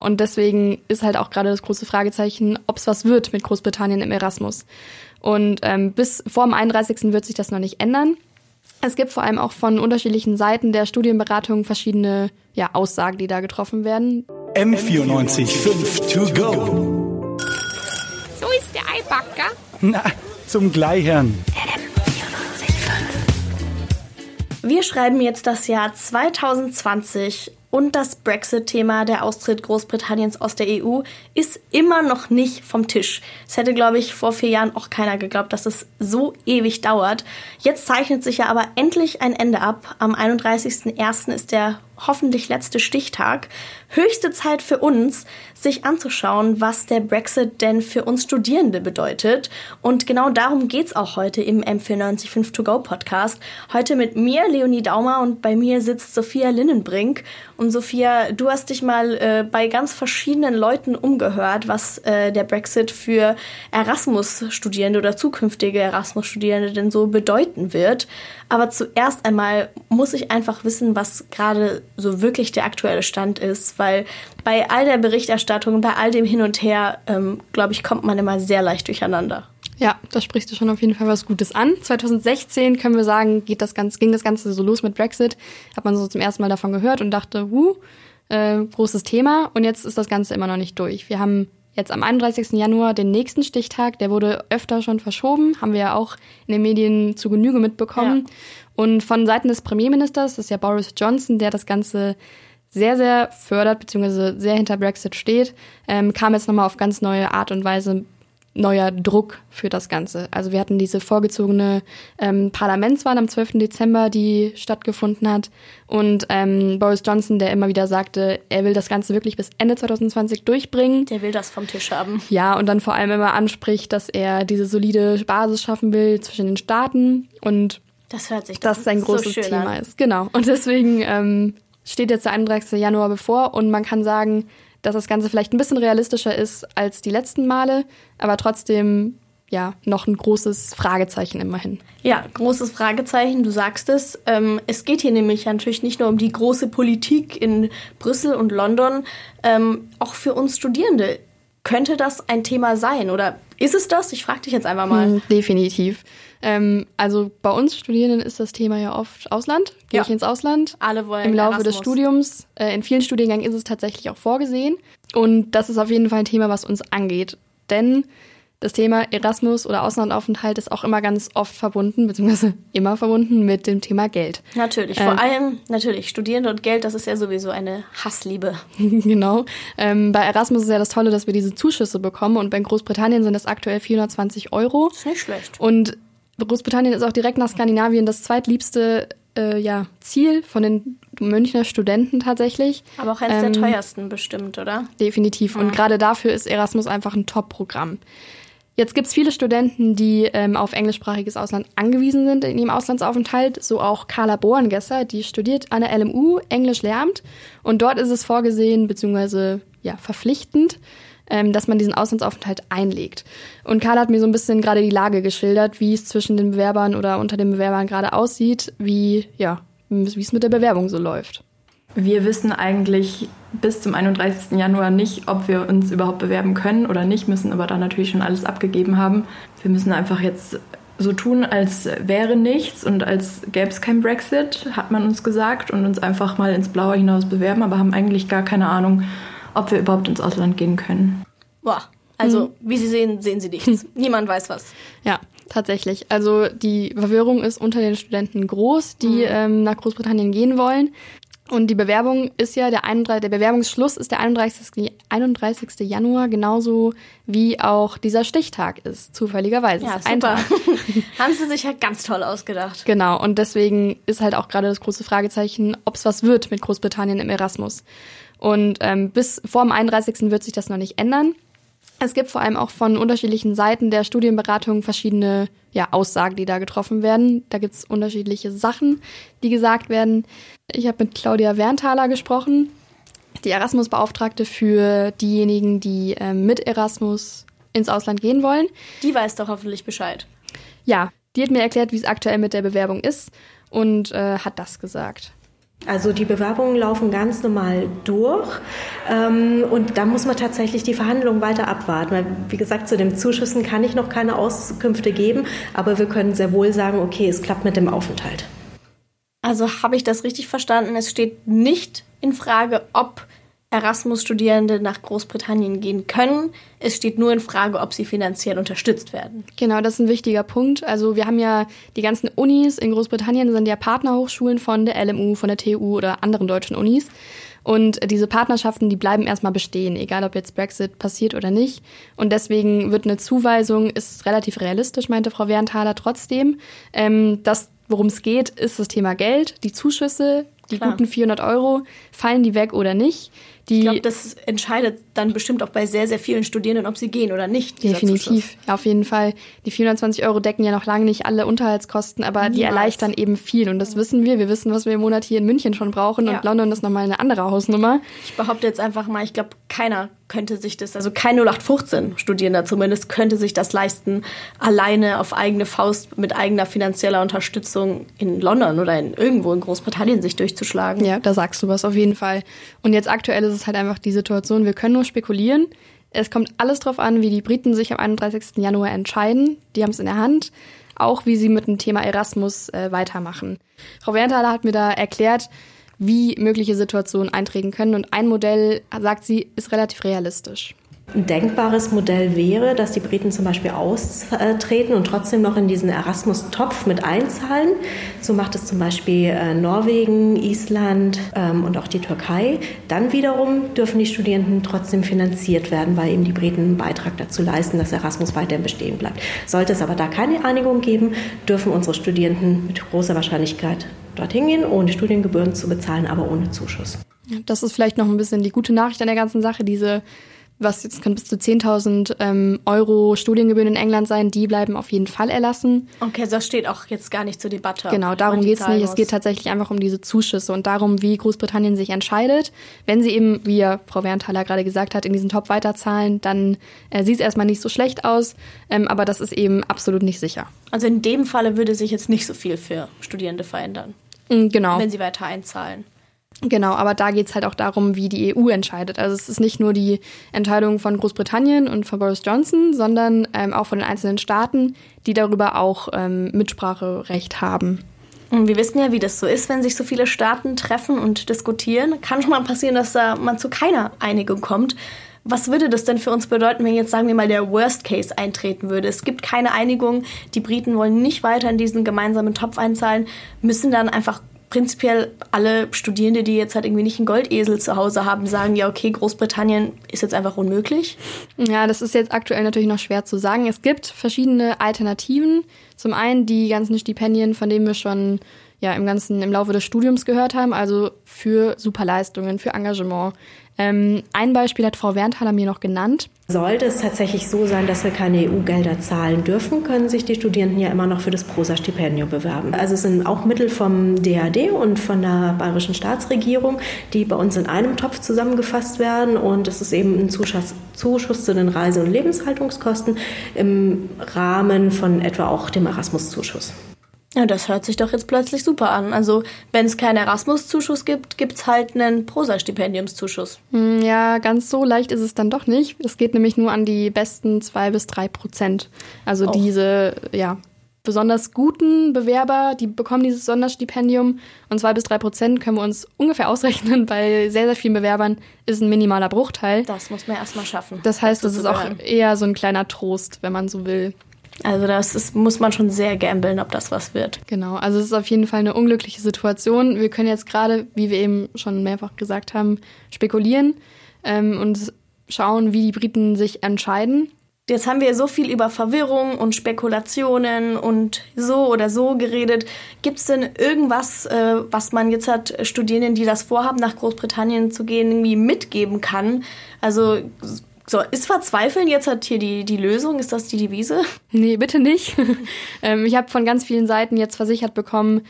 Und deswegen ist halt auch gerade das große Fragezeichen, ob es was wird mit Großbritannien im Erasmus. Und ähm, bis vor dem 31. wird sich das noch nicht ändern. Es gibt vor allem auch von unterschiedlichen Seiten der Studienberatung verschiedene ja, Aussagen, die da getroffen werden. M94 5 to go. So ist der Eibacker. Na, zum Gleichern. Wir schreiben jetzt das Jahr 2020 und das Brexit-Thema, der Austritt Großbritanniens aus der EU, ist immer noch nicht vom Tisch. Es hätte, glaube ich, vor vier Jahren auch keiner geglaubt, dass es so ewig dauert. Jetzt zeichnet sich ja aber endlich ein Ende ab. Am 31.01. ist der hoffentlich letzte Stichtag. Höchste Zeit für uns, sich anzuschauen, was der Brexit denn für uns Studierende bedeutet. Und genau darum geht's auch heute im M495 To Go Podcast. Heute mit mir, Leonie Daumer, und bei mir sitzt Sophia Linnenbrink. Und Sophia, du hast dich mal äh, bei ganz verschiedenen Leuten umgehört, was äh, der Brexit für Erasmus-Studierende oder zukünftige Erasmus-Studierende denn so bedeuten wird. Aber zuerst einmal muss ich einfach wissen, was gerade so wirklich der aktuelle Stand ist, weil bei all der Berichterstattung, bei all dem Hin und Her, ähm, glaube ich, kommt man immer sehr leicht durcheinander. Ja, da sprichst du schon auf jeden Fall was Gutes an. 2016 können wir sagen, geht das Ganze, ging das Ganze so los mit Brexit. Hat man so zum ersten Mal davon gehört und dachte, huh, äh, großes Thema. Und jetzt ist das Ganze immer noch nicht durch. Wir haben jetzt am 31. Januar den nächsten Stichtag. Der wurde öfter schon verschoben, haben wir ja auch in den Medien zu Genüge mitbekommen. Ja. Und von Seiten des Premierministers, das ist ja Boris Johnson, der das Ganze sehr, sehr fördert, beziehungsweise sehr hinter Brexit steht, ähm, kam jetzt nochmal auf ganz neue Art und Weise neuer Druck für das Ganze. Also wir hatten diese vorgezogene ähm, Parlamentswahl am 12. Dezember, die stattgefunden hat. Und ähm, Boris Johnson, der immer wieder sagte, er will das Ganze wirklich bis Ende 2020 durchbringen. Der will das vom Tisch haben. Ja, und dann vor allem immer anspricht, dass er diese solide Basis schaffen will zwischen den Staaten und das hört sich dass sein großes so Thema an. ist. Genau. Und deswegen ähm, steht jetzt der 31. Januar bevor und man kann sagen, dass das Ganze vielleicht ein bisschen realistischer ist als die letzten Male, aber trotzdem ja noch ein großes Fragezeichen immerhin. Ja, großes Fragezeichen, du sagst es. Ähm, es geht hier nämlich natürlich nicht nur um die große Politik in Brüssel und London, ähm, auch für uns Studierende. Könnte das ein Thema sein oder ist es das? Ich frage dich jetzt einfach mal. Hm, definitiv. Ähm, also bei uns Studierenden ist das Thema ja oft Ausland. Gehe ja. ich ins Ausland? Alle wollen Im Laufe Erasmus. des Studiums. Äh, in vielen Studiengängen ist es tatsächlich auch vorgesehen. Und das ist auf jeden Fall ein Thema, was uns angeht. Denn das Thema Erasmus oder Auslandaufenthalt ist auch immer ganz oft verbunden, beziehungsweise immer verbunden mit dem Thema Geld. Natürlich, vor ähm, allem natürlich Studierende und Geld, das ist ja sowieso eine Hassliebe. genau. Ähm, bei Erasmus ist ja das Tolle, dass wir diese Zuschüsse bekommen und bei Großbritannien sind das aktuell 420 Euro. Das ist nicht schlecht. Und Großbritannien ist auch direkt nach Skandinavien das zweitliebste äh, ja, Ziel von den Münchner Studenten tatsächlich. Aber auch eines ähm, der teuersten bestimmt, oder? Definitiv. Und gerade dafür ist Erasmus einfach ein Top-Programm. Jetzt gibt es viele Studenten, die ähm, auf englischsprachiges Ausland angewiesen sind in ihrem Auslandsaufenthalt. So auch Carla Bohrengesser, die studiert an der LMU Englisch Lehramt. Und dort ist es vorgesehen, beziehungsweise ja, verpflichtend, ähm, dass man diesen Auslandsaufenthalt einlegt. Und Carla hat mir so ein bisschen gerade die Lage geschildert, wie es zwischen den Bewerbern oder unter den Bewerbern gerade aussieht, wie ja, wie es mit der Bewerbung so läuft. Wir wissen eigentlich bis zum 31. Januar nicht, ob wir uns überhaupt bewerben können oder nicht, müssen aber da natürlich schon alles abgegeben haben. Wir müssen einfach jetzt so tun, als wäre nichts und als gäbe es kein Brexit, hat man uns gesagt, und uns einfach mal ins Blaue hinaus bewerben, aber haben eigentlich gar keine Ahnung, ob wir überhaupt ins Ausland gehen können. Boah, also mhm. wie Sie sehen, sehen Sie nichts. Niemand weiß was. Ja, tatsächlich. Also die Verwirrung ist unter den Studenten groß, die mhm. ähm, nach Großbritannien gehen wollen. Und die Bewerbung ist ja der 31, der Bewerbungsschluss ist der 31. 31. Januar, genauso wie auch dieser Stichtag ist, zufälligerweise. Ja, super. Haben sie sich halt ganz toll ausgedacht. Genau, und deswegen ist halt auch gerade das große Fragezeichen, ob es was wird mit Großbritannien im Erasmus. Und ähm, bis vor dem 31. wird sich das noch nicht ändern. Es gibt vor allem auch von unterschiedlichen Seiten der Studienberatung verschiedene ja, Aussagen, die da getroffen werden. Da gibt's unterschiedliche Sachen, die gesagt werden. Ich habe mit Claudia Werntaler gesprochen, die Erasmus-Beauftragte für diejenigen, die äh, mit Erasmus ins Ausland gehen wollen. Die weiß doch hoffentlich Bescheid. Ja, die hat mir erklärt, wie es aktuell mit der Bewerbung ist und äh, hat das gesagt. Also die Bewerbungen laufen ganz normal durch ähm, und da muss man tatsächlich die Verhandlungen weiter abwarten. Weil, wie gesagt, zu den Zuschüssen kann ich noch keine Auskünfte geben, aber wir können sehr wohl sagen, okay, es klappt mit dem Aufenthalt. Also habe ich das richtig verstanden? Es steht nicht in Frage, ob Erasmus-Studierende nach Großbritannien gehen können. Es steht nur in Frage, ob sie finanziell unterstützt werden. Genau, das ist ein wichtiger Punkt. Also wir haben ja die ganzen Unis in Großbritannien sind ja Partnerhochschulen von der LMU, von der TU oder anderen deutschen Unis. Und diese Partnerschaften, die bleiben erstmal bestehen, egal ob jetzt Brexit passiert oder nicht. Und deswegen wird eine Zuweisung, ist relativ realistisch, meinte Frau Werntaler trotzdem. Ähm, das, worum es geht, ist das Thema Geld, die Zuschüsse, die Klar. guten 400 Euro, fallen die weg oder nicht? Die Ich glaube, das entscheidet dann bestimmt auch bei sehr, sehr vielen Studierenden, ob sie gehen oder nicht. Definitiv, ja, auf jeden Fall. Die 420 Euro decken ja noch lange nicht alle Unterhaltskosten, aber die Niemals. erleichtern eben viel. Und das wissen wir. Wir wissen, was wir im Monat hier in München schon brauchen. Ja. Und London ist nochmal eine andere Hausnummer. Ich behaupte jetzt einfach mal, ich glaube, keiner könnte sich das, also kein 0815-Studierender zumindest, könnte sich das leisten, alleine auf eigene Faust mit eigener finanzieller Unterstützung in London oder in irgendwo in Großbritannien sich durchzuschlagen. Ja, da sagst du was auf jeden Fall. Und jetzt aktuell ist es halt einfach die Situation, wir können nur spekulieren. Es kommt alles drauf an, wie die Briten sich am 31. Januar entscheiden. Die haben es in der Hand. Auch wie sie mit dem Thema Erasmus äh, weitermachen. Frau Werntaler hat mir da erklärt, wie mögliche Situationen eintreten können. Und ein Modell, sagt sie, ist relativ realistisch. Ein denkbares Modell wäre, dass die Briten zum Beispiel austreten und trotzdem noch in diesen Erasmus-Topf mit einzahlen. So macht es zum Beispiel äh, Norwegen, Island ähm, und auch die Türkei. Dann wiederum dürfen die Studierenden trotzdem finanziert werden, weil eben die Briten einen Beitrag dazu leisten, dass Erasmus weiterhin bestehen bleibt. Sollte es aber da keine Einigung geben, dürfen unsere Studierenden mit großer Wahrscheinlichkeit dorthin gehen, ohne Studiengebühren zu bezahlen, aber ohne Zuschuss. Das ist vielleicht noch ein bisschen die gute Nachricht an der ganzen Sache. Diese, was jetzt können bis zu 10.000 ähm, Euro Studiengebühren in England sein, die bleiben auf jeden Fall erlassen. Okay, das steht auch jetzt gar nicht zur Debatte. Genau, darum geht's nicht. Es muss. geht tatsächlich einfach um diese Zuschüsse und darum, wie Großbritannien sich entscheidet. Wenn sie eben, wie ja Frau Werntaler gerade gesagt hat, in diesen Top weiterzahlen, dann äh, sieht es erstmal nicht so schlecht aus, ähm, aber das ist eben absolut nicht sicher. Also in dem Falle würde sich jetzt nicht so viel für Studierende verändern, Mm, Genau. wenn sie weiter einzahlen. Genau, aber da geht's halt auch darum, wie die EU entscheidet. Also es ist nicht nur die Entscheidung von Großbritannien und von Boris Johnson, sondern ähm, auch von den einzelnen Staaten, die darüber auch ähm, Mitspracherecht haben. Und wir wissen ja, wie das so ist, wenn sich so viele Staaten treffen und diskutieren. Kann schon mal passieren, dass da man zu keiner Einigung kommt. Was würde das denn für uns bedeuten, wenn jetzt, sagen wir mal, der Worst Case eintreten würde? Es gibt keine Einigung, die Briten wollen nicht weiter in diesen gemeinsamen Topf einzahlen, müssen dann einfach prinzipiell alle Studierende, die jetzt halt irgendwie nicht einen Goldesel zu Hause haben, sagen, ja, okay, Großbritannien ist jetzt einfach unmöglich. Ja, das ist jetzt aktuell natürlich noch schwer zu sagen. Es gibt verschiedene Alternativen. Zum einen die ganzen Stipendien, von denen wir schon ja im ganzen im Laufe des Studiums gehört haben, also für Superleistungen, für Engagement. Ähm, ein Beispiel hat Frau Werntaler mir noch genannt. Sollte es tatsächlich so sein, dass wir keine EU-Gelder zahlen dürfen, können sich die Studierenden ja immer noch für das Prosa-Stipendium bewerben. Also es sind auch Mittel vom DAD und von der bayerischen Staatsregierung, die bei uns in einem Topf zusammengefasst werden. Und es ist eben ein Zuschuss, Zuschuss zu den Reise- und Lebenshaltungskosten im Rahmen von etwa auch dem Erasmus-Zuschuss. Ja, das hört sich doch jetzt plötzlich super an. Also, wenn es keinen Erasmus-Zuschuss gibt, gibt's halt einen Prosa-Stipendiumszuschuss. Hm, Ja, ganz so leicht ist es dann doch nicht. Es geht nämlich nur an die besten zwei bis drei Prozent. Also Oh. diese, ja, besonders guten Bewerber, die bekommen dieses Sonderstipendium. Und zwei bis drei Prozent können wir uns ungefähr ausrechnen. Bei sehr, sehr vielen Bewerbern ist ein minimaler Bruchteil. Das muss man erstmal schaffen. Das heißt, das ist auch eher so ein kleiner Trost, wenn man so will. Also, das ist, muss man schon sehr gambeln, ob das was wird. Genau, also es ist auf jeden Fall eine unglückliche Situation. Wir können jetzt gerade, wie wir eben schon mehrfach gesagt haben, spekulieren ähm, und schauen, wie die Briten sich entscheiden. Jetzt haben wir so viel über Verwirrung und Spekulationen und so oder so geredet. Gibt es denn irgendwas, äh, was man jetzt hat Studierenden, die das vorhaben, nach Großbritannien zu gehen, irgendwie mitgeben kann? Also so, ist Verzweifeln jetzt halt hier die, die Lösung? Ist das die Devise? Nee, bitte nicht. ähm, ich habe von ganz vielen Seiten jetzt versichert bekommen,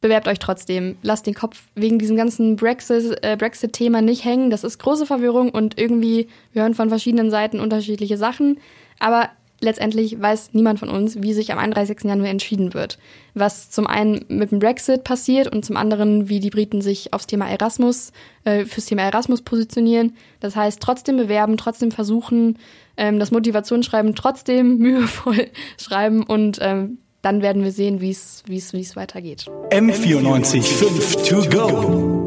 bewerbt euch trotzdem. Lasst den Kopf wegen diesem ganzen Brexit- äh, Brexit-Thema nicht hängen. Das ist große Verwirrung und irgendwie, wir hören von verschiedenen Seiten unterschiedliche Sachen. Aber letztendlich weiß niemand von uns, wie sich am 31. Januar entschieden wird. Was zum einen mit dem Brexit passiert und zum anderen, wie die Briten sich aufs Thema Erasmus, äh, fürs Thema Erasmus positionieren. Das heißt, trotzdem bewerben, trotzdem versuchen, ähm, das Motivationsschreiben trotzdem mühevoll schreiben und ähm, dann werden wir sehen, wie es wie es wie es weitergeht. M94 5 to go.